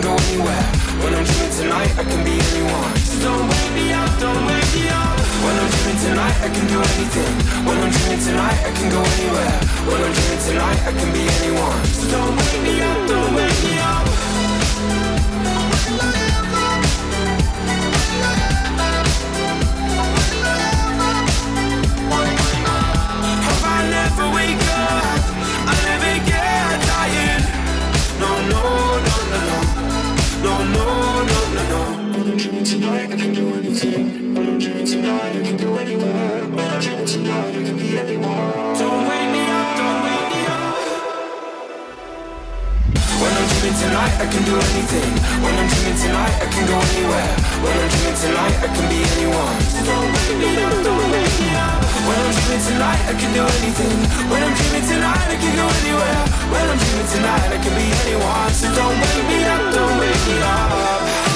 can go anywhere. When I'm dreaming tonight, I can be anyone. So don't wake me up, don't wake me up. When I'm dreaming tonight, I can do anything. When I'm dreaming tonight, I can go anywhere. When I'm dreaming tonight, I can be anyone. So don't wake me up, don't wake me up. Can do anything. When I'm dreaming tonight, I can go anywhere. When I'm dreaming tonight, I can be anyone. Don't wake me up, don't wake me up. When I'm dreaming tonight, I can do anything. When I'm dreaming tonight, I can go anywhere. When I'm dreaming tonight, I can be anyone. Don't wake me up, don't wake me up. When I'm dreaming tonight, I can do anything. When I'm dreaming tonight, I can go anywhere. When I'm dreaming tonight, I can be anyone. So don't wake me up, don't wake me up.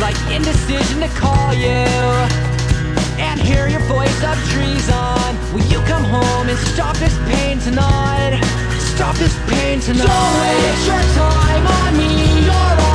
like indecision to call you. And hear your voice of treason. Will you come home and stop this pain tonight? Stop this pain tonight. Don't waste your time on me.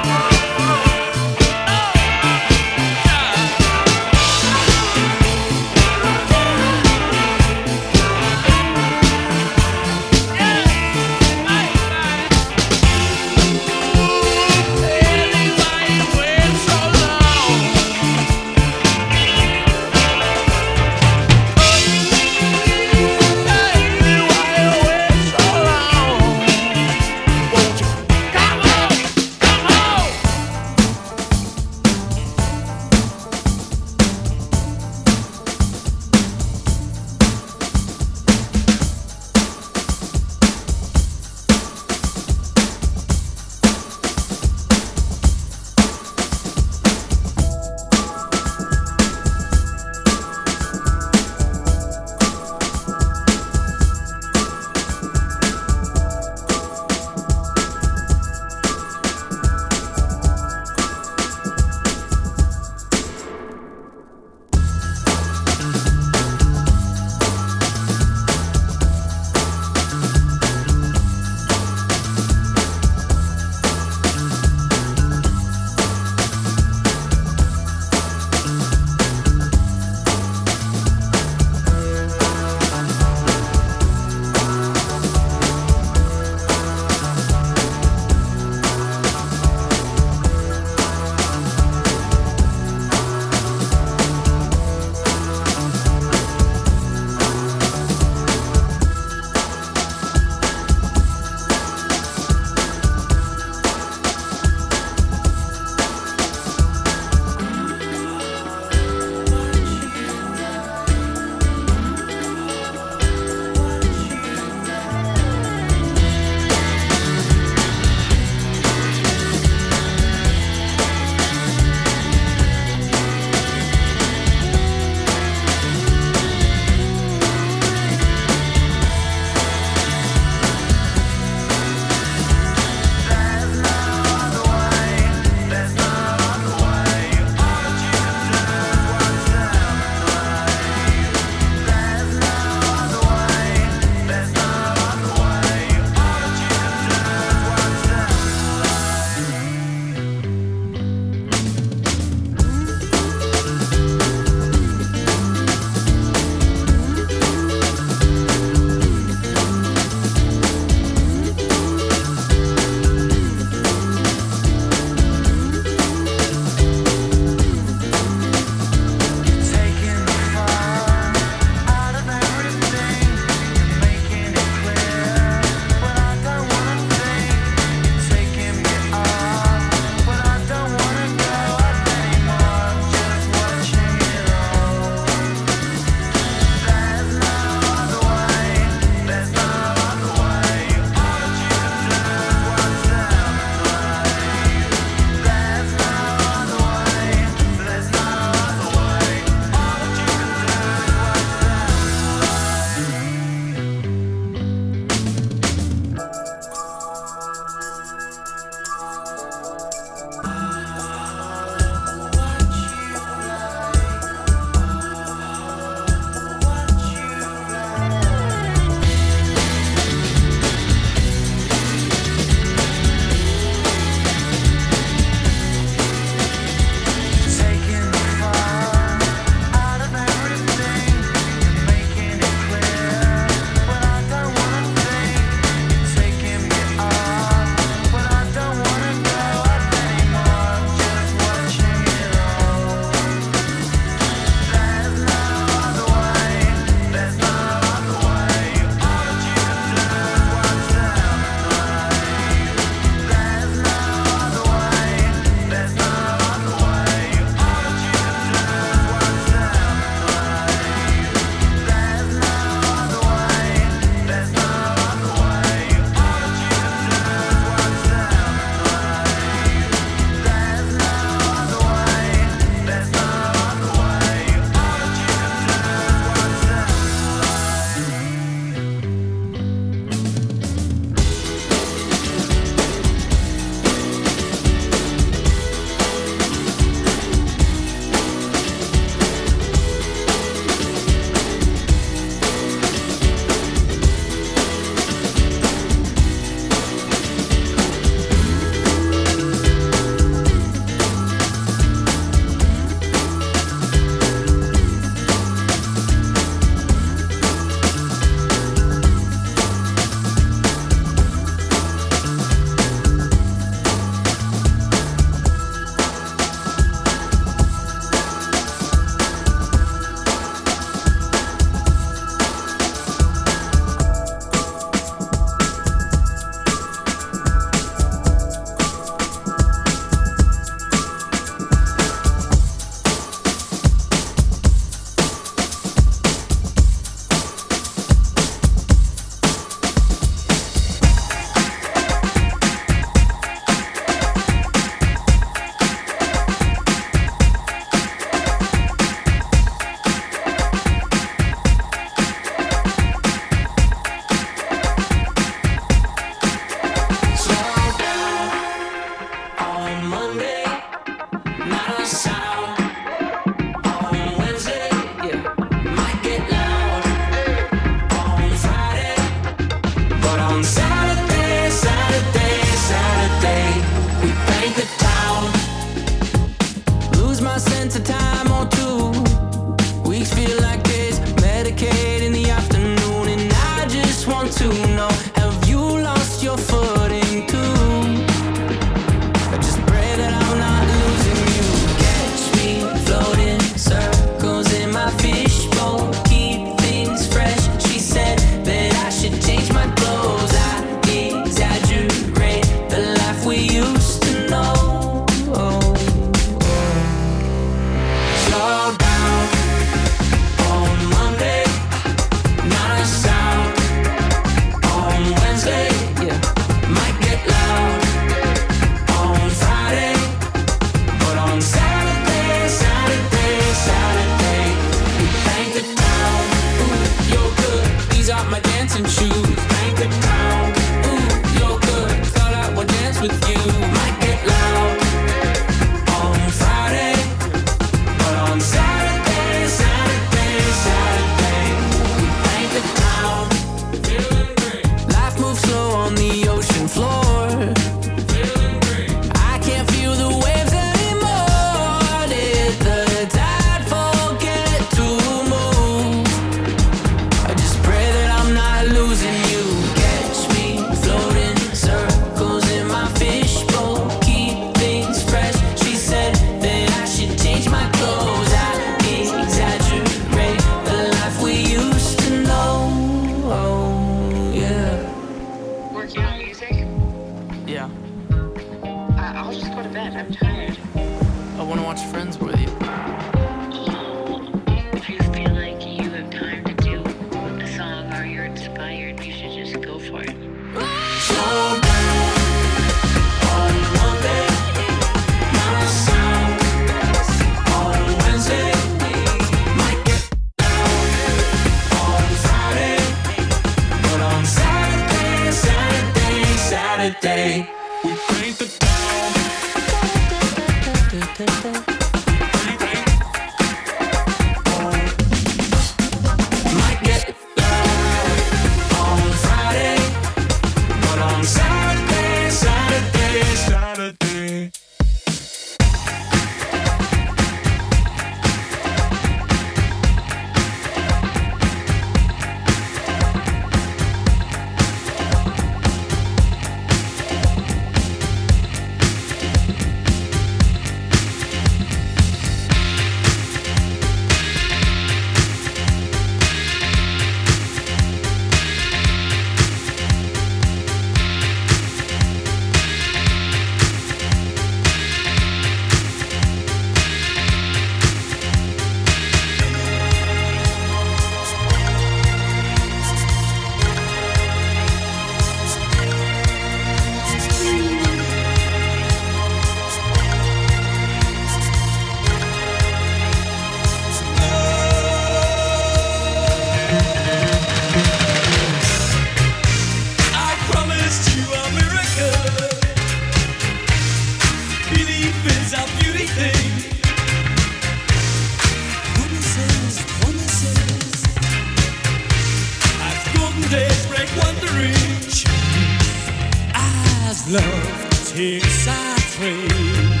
as love, takes our train,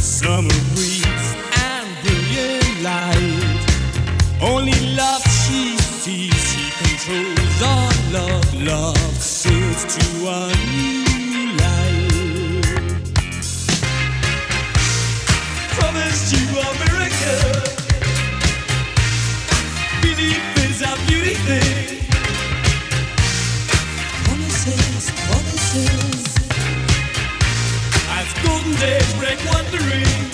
Summer breeze and brilliant light. Only love she sees, she controls all love. Love sails to a new life. Promised you a miracle. Belief is a beauty thing. day break wondering.